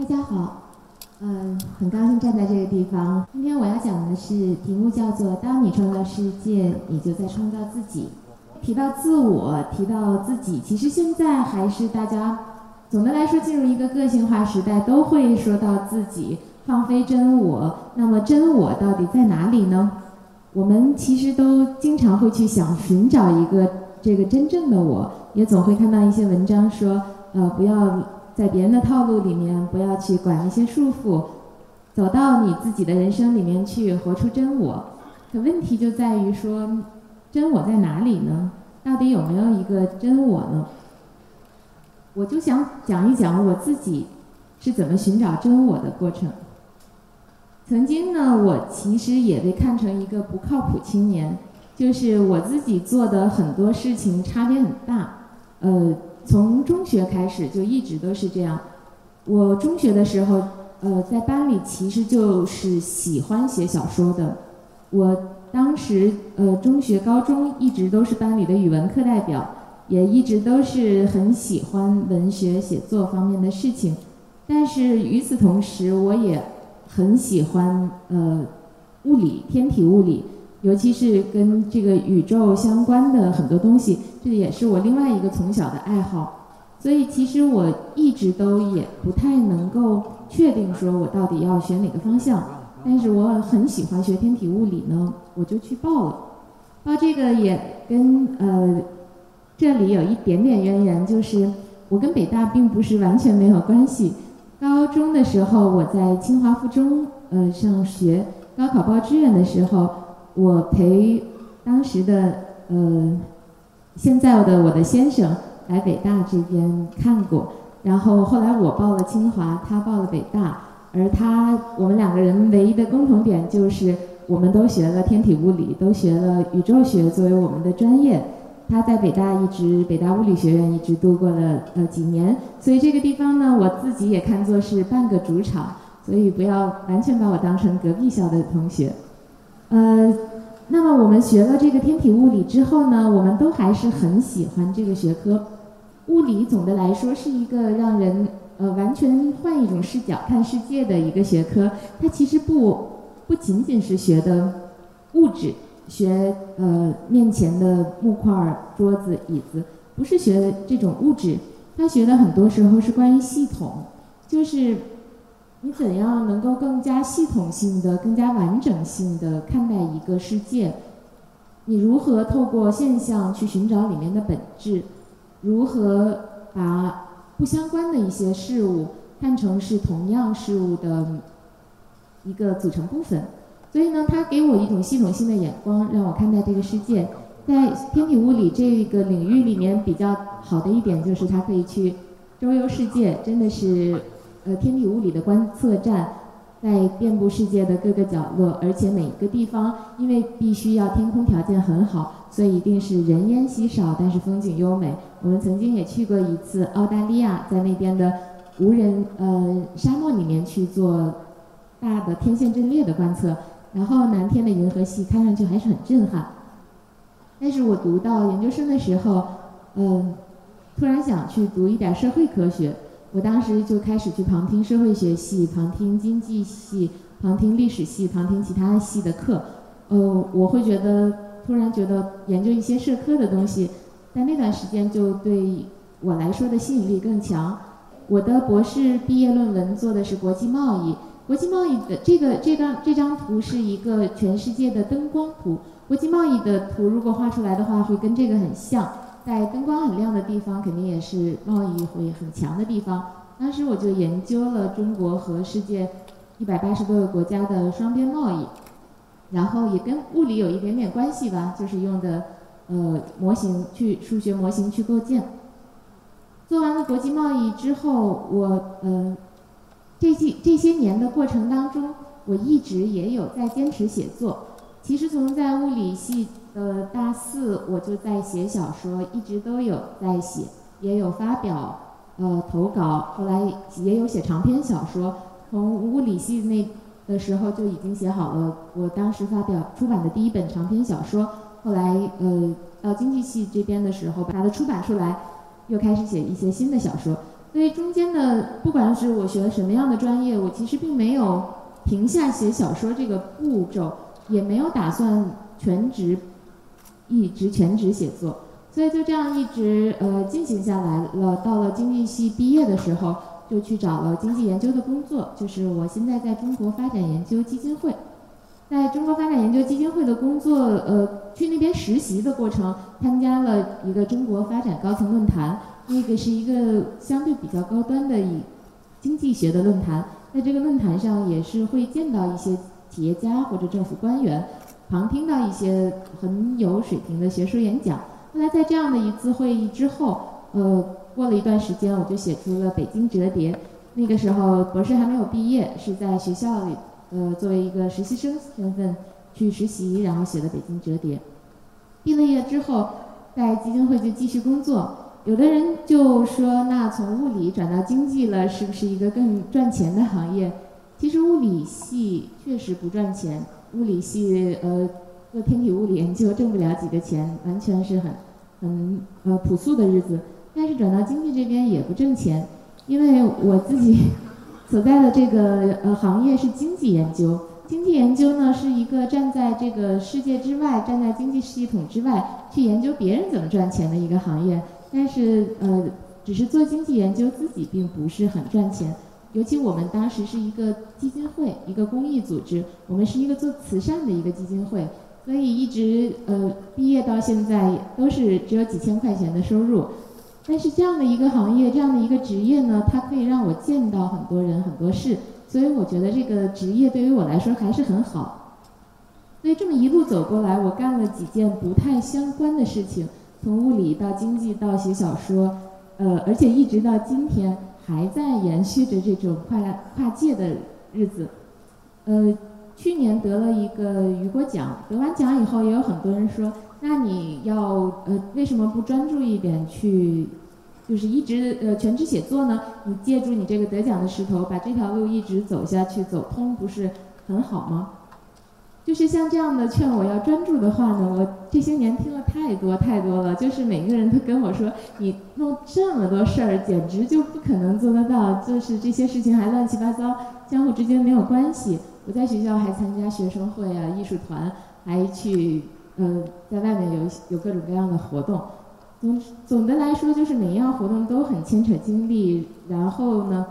大家好，嗯，很高兴站在这个地方。今天我要讲的是题目叫做“当你创造世界，你就在创造自己”。提到自我，提到自己，其实现在还是大家总的来说进入一个个性化时代，都会说到自己，放飞真我。那么真我到底在哪里呢？我们其实都经常会去想寻找一个这个真正的我，也总会看到一些文章说，呃，不要在别人的套路里面，不要去管那些束缚，走到你自己的人生里面去，活出真我。可问题就在于说。真我在哪里呢？到底有没有一个真我呢？我就想讲一讲我自己是怎么寻找真我的过程。曾经呢，我其实也被看成一个不靠谱青年，就是我自己做的很多事情差别很大。呃，从中学开始就一直都是这样。我中学的时候，呃，在班里其实就是喜欢写小说的。我。当时，呃，中学、高中一直都是班里的语文课代表，也一直都是很喜欢文学写作方面的事情。但是与此同时，我也很喜欢呃物理、天体物理，尤其是跟这个宇宙相关的很多东西，这也是我另外一个从小的爱好。所以，其实我一直都也不太能够确定说我到底要选哪个方向。但是我很喜欢学天体物理呢，我就去报了。报这个也跟呃这里有一点点渊源，就是我跟北大并不是完全没有关系。高中的时候我在清华附中呃上学，高考报志愿的时候，我陪当时的呃现在的我的先生来北大这边看过，然后后来我报了清华，他报了北大。而他，我们两个人唯一的共同点就是，我们都学了天体物理，都学了宇宙学作为我们的专业。他在北大一直，北大物理学院一直度过了呃几年，所以这个地方呢，我自己也看作是半个主场，所以不要完全把我当成隔壁校的同学。呃，那么我们学了这个天体物理之后呢，我们都还是很喜欢这个学科。物理总的来说是一个让人。呃，完全换一种视角看世界的一个学科，它其实不不仅仅是学的物质，学呃面前的木块、桌子、椅子，不是学这种物质，它学的很多时候是关于系统，就是你怎样能够更加系统性的、更加完整性的看待一个世界，你如何透过现象去寻找里面的本质，如何把。不相关的一些事物看成是同样事物的一个组成部分，所以呢，它给我一种系统性的眼光，让我看待这个世界。在天体物理这个领域里面，比较好的一点就是它可以去周游世界，真的是呃天体物理的观测站。在遍布世界的各个角落，而且每一个地方因为必须要天空条件很好，所以一定是人烟稀少，但是风景优美。我们曾经也去过一次澳大利亚，在那边的无人呃沙漠里面去做大的天线阵列的观测，然后蓝天的银河系看上去还是很震撼。但是我读到研究生的时候，嗯，突然想去读一点社会科学。我当时就开始去旁听社会学系、旁听经济系、旁听历史系、旁听其他系的课。呃，我会觉得突然觉得研究一些社科的东西，在那段时间就对我来说的吸引力更强。我的博士毕业论文做的是国际贸易，国际贸易的这个这张这张图是一个全世界的灯光图。国际贸易的图如果画出来的话，会跟这个很像。在灯光很亮的地方，肯定也是贸易会很强的地方。当时我就研究了中国和世界一百八十多个国家的双边贸易，然后也跟物理有一点点关系吧，就是用的呃模型去数学模型去构建。做完了国际贸易之后，我呃这些这些年的过程当中，我一直也有在坚持写作。其实从在物理系。呃，大四我就在写小说，一直都有在写，也有发表呃投稿，后来也有写长篇小说。从物理系那的时候就已经写好了，我当时发表出版的第一本长篇小说。后来呃到经济系这边的时候，把它出版出来，又开始写一些新的小说。所以中间的不管是我学了什么样的专业，我其实并没有停下写小说这个步骤，也没有打算全职一直全职写作，所以就这样一直呃进行下来了。到了经济系毕业的时候，就去找了经济研究的工作，就是我现在在中国发展研究基金会。在中国发展研究基金会的工作，呃，去那边实习的过程，参加了一个中国发展高层论坛，那个是一个相对比较高端的以经济学的论坛，在这个论坛上也是会见到一些企业家或者政府官员，旁听到一些很有水平的学术演讲。后来在这样的一次会议之后，呃，过了一段时间，我就写出了《北京折叠》，那个时候博士还没有毕业，是在学校里。呃，作为一个实习生身份去实习，然后写的《北京折叠》。毕了业之后，在基金会就继续工作。有的人就说，那从物理转到经济了，是不是一个更赚钱的行业？其实物理系确实不赚钱，物理系呃做天体物理研究挣不了几个钱，完全是很很呃朴素的日子。但是转到经济这边也不挣钱，因为我自己。所在的这个呃行业是经济研究，经济研究呢是一个站在这个世界之外，站在经济系统之外去研究别人怎么赚钱的一个行业。但是呃，只是做经济研究自己并不是很赚钱，尤其我们当时是一个基金会，一个公益组织，我们是一个做慈善的一个基金会，所以一直呃毕业到现在都是只有几千块钱的收入。但是这样的一个行业，这样的一个职业呢，它可以让我见到很多人、很多事，所以我觉得这个职业对于我来说还是很好。所以这么一路走过来，我干了几件不太相关的事情，从物理到经济到写小说，呃，而且一直到今天还在延续着这种跨跨界的日子。呃，去年得了一个雨果奖，得完奖以后，也有很多人说，那你要呃为什么不专注一点去？就是一直呃全职写作呢，你借助你这个得奖的势头，把这条路一直走下去走通，不是很好吗？就是像这样的劝我要专注的话呢，我这些年听了太多太多了。就是每个人都跟我说，你弄这么多事儿，简直就不可能做得到。就是这些事情还乱七八糟，相互之间没有关系。我在学校还参加学生会啊、艺术团，还去呃在外面有有各种各样的活动。总总的来说，就是每一样活动都很牵扯精力，然后呢，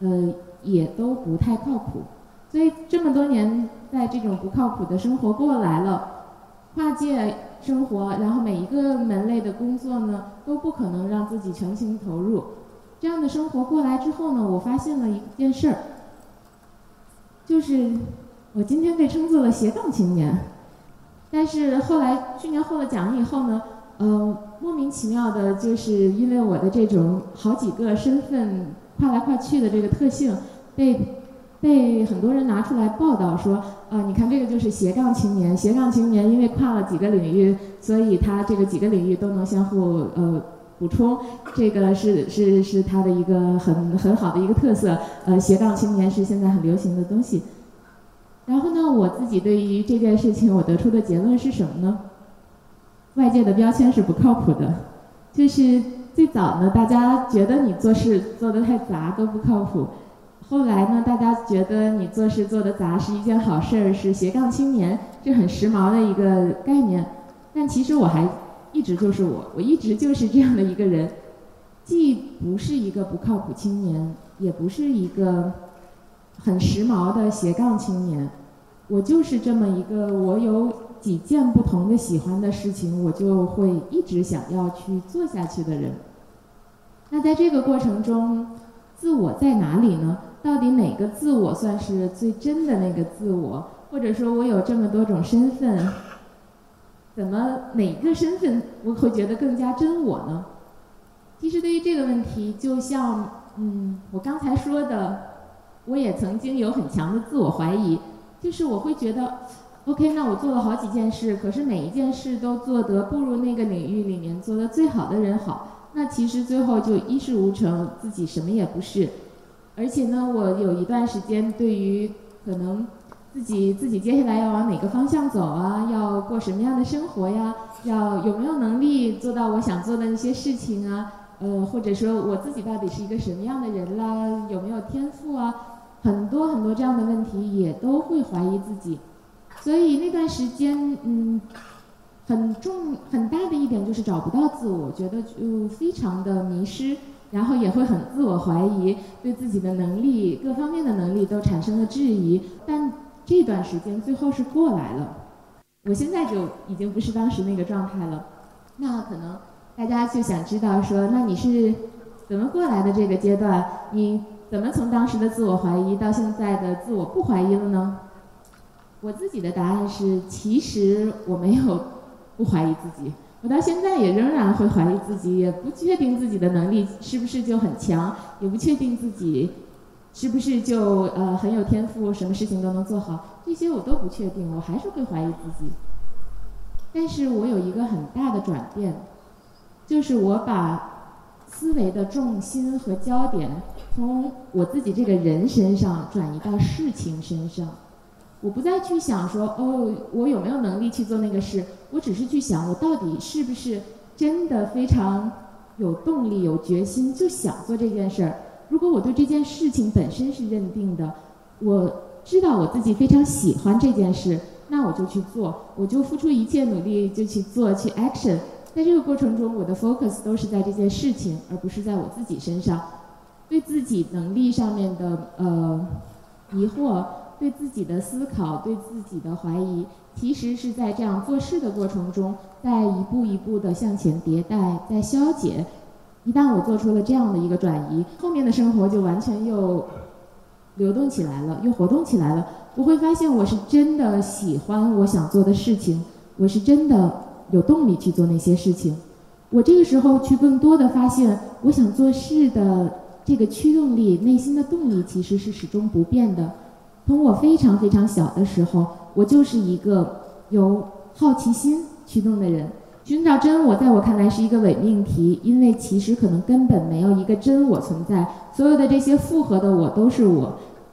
呃，也都不太靠谱。所以这么多年，在这种不靠谱的生活过来了，跨界生活，然后每一个门类的工作呢，都不可能让自己全情投入。这样的生活过来之后呢，我发现了一件事儿，就是我今天被称作了斜杠青年，但是后来去年获了奖以后呢。嗯，莫名其妙的，就是因为我的这种好几个身份跨来跨去的这个特性，被被很多人拿出来报道说，啊，你看这个就是斜杠青年，斜杠青年因为跨了几个领域，所以他这个几个领域都能相互呃补充，这个是是是他的一个很很好的一个特色，呃，斜杠青年是现在很流行的东西。然后呢，我自己对于这件事情，我得出的结论是什么呢？外界的标签是不靠谱的，就是最早呢，大家觉得你做事做得太杂都不靠谱，后来呢，大家觉得你做事做得杂是一件好事儿，是斜杠青年，是很时髦的一个概念。但其实我还一直就是我，我一直就是这样的一个人，既不是一个不靠谱青年，也不是一个很时髦的斜杠青年，我就是这么一个我有。几件不同的喜欢的事情，我就会一直想要去做下去的人。那在这个过程中，自我在哪里呢？到底哪个自我算是最真的那个自我？或者说我有这么多种身份，怎么哪个身份我会觉得更加真我呢？其实对于这个问题，就像嗯，我刚才说的，我也曾经有很强的自我怀疑，就是我会觉得。OK，那我做了好几件事，可是每一件事都做得不如那个领域里面做的最好的人好。那其实最后就一事无成，自己什么也不是。而且呢，我有一段时间对于可能自己自己接下来要往哪个方向走啊，要过什么样的生活呀，要有没有能力做到我想做的那些事情啊，呃，或者说我自己到底是一个什么样的人啦？有没有天赋啊？很多很多这样的问题也都会怀疑自己。所以那段时间，嗯，很重很大的一点就是找不到自我，觉得就非常的迷失，然后也会很自我怀疑，对自己的能力各方面的能力都产生了质疑。但这段时间最后是过来了，我现在就已经不是当时那个状态了。那可能大家就想知道说，那你是怎么过来的这个阶段？你怎么从当时的自我怀疑到现在的自我不怀疑了呢？我自己的答案是，其实我没有不怀疑自己，我到现在也仍然会怀疑自己，也不确定自己的能力是不是就很强，也不确定自己是不是就呃很有天赋，什么事情都能做好，这些我都不确定，我还是会怀疑自己。但是我有一个很大的转变，就是我把思维的重心和焦点从我自己这个人身上转移到事情身上。我不再去想说哦，我有没有能力去做那个事？我只是去想，我到底是不是真的非常有动力、有决心，就想做这件事儿。如果我对这件事情本身是认定的，我知道我自己非常喜欢这件事，那我就去做，我就付出一切努力就去做，去 action。在这个过程中，我的 focus 都是在这件事情，而不是在我自己身上，对自己能力上面的呃疑惑。对自己的思考，对自己的怀疑，其实是在这样做事的过程中，在一步一步的向前迭代，在消解。一旦我做出了这样的一个转移，后面的生活就完全又流动起来了，又活动起来了。我会发现，我是真的喜欢我想做的事情，我是真的有动力去做那些事情。我这个时候去更多的发现，我想做事的这个驱动力，内心的动力其实是始终不变的。从我非常非常小的时候，我就是一个由好奇心驱动的人。寻找真我，在我看来是一个伪命题，因为其实可能根本没有一个真我存在。所有的这些复合的我都是我，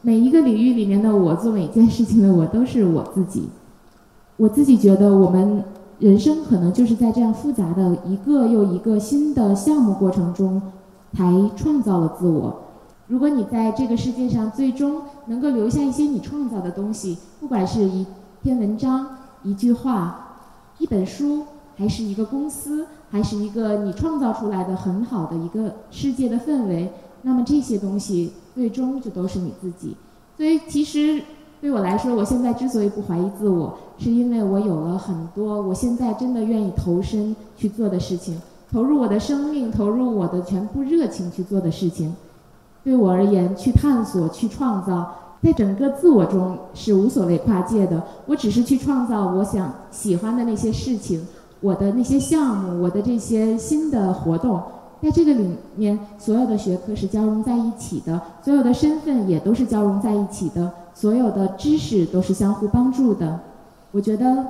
每一个领域里面的我，做每件事情的我都是我自己。我自己觉得，我们人生可能就是在这样复杂的一个又一个新的项目过程中，才创造了自我。如果你在这个世界上最终能够留下一些你创造的东西，不管是一篇文章、一句话、一本书，还是一个公司，还是一个你创造出来的很好的一个世界的氛围，那么这些东西最终就都是你自己。所以，其实对我来说，我现在之所以不怀疑自我，是因为我有了很多我现在真的愿意投身去做的事情，投入我的生命，投入我的全部热情去做的事情。对我而言，去探索、去创造，在整个自我中是无所谓跨界的。我只是去创造我想喜欢的那些事情，我的那些项目，我的这些新的活动，在这个里面，所有的学科是交融在一起的，所有的身份也都是交融在一起的，所有的知识都是相互帮助的。我觉得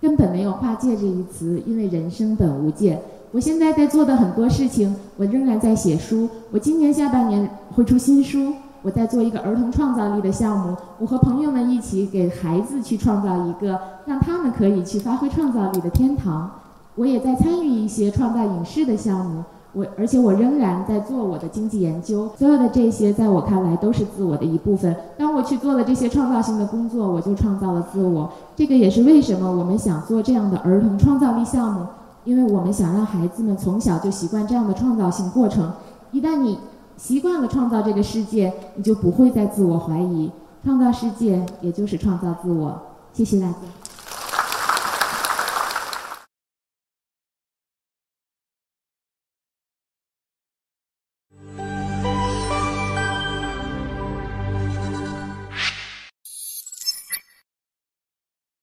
根本没有跨界这一词，因为人生本无界。我现在在做的很多事情，我仍然在写书。我今年下半年会出新书。我在做一个儿童创造力的项目，我和朋友们一起给孩子去创造一个让他们可以去发挥创造力的天堂。我也在参与一些创造影视的项目。我而且我仍然在做我的经济研究。所有的这些，在我看来都是自我的一部分。当我去做了这些创造性的工作，我就创造了自我。这个也是为什么我们想做这样的儿童创造力项目。因为我们想让孩子们从小就习惯这样的创造性过程，一旦你习惯了创造这个世界，你就不会再自我怀疑，创造世界也就是创造自我。谢谢大家。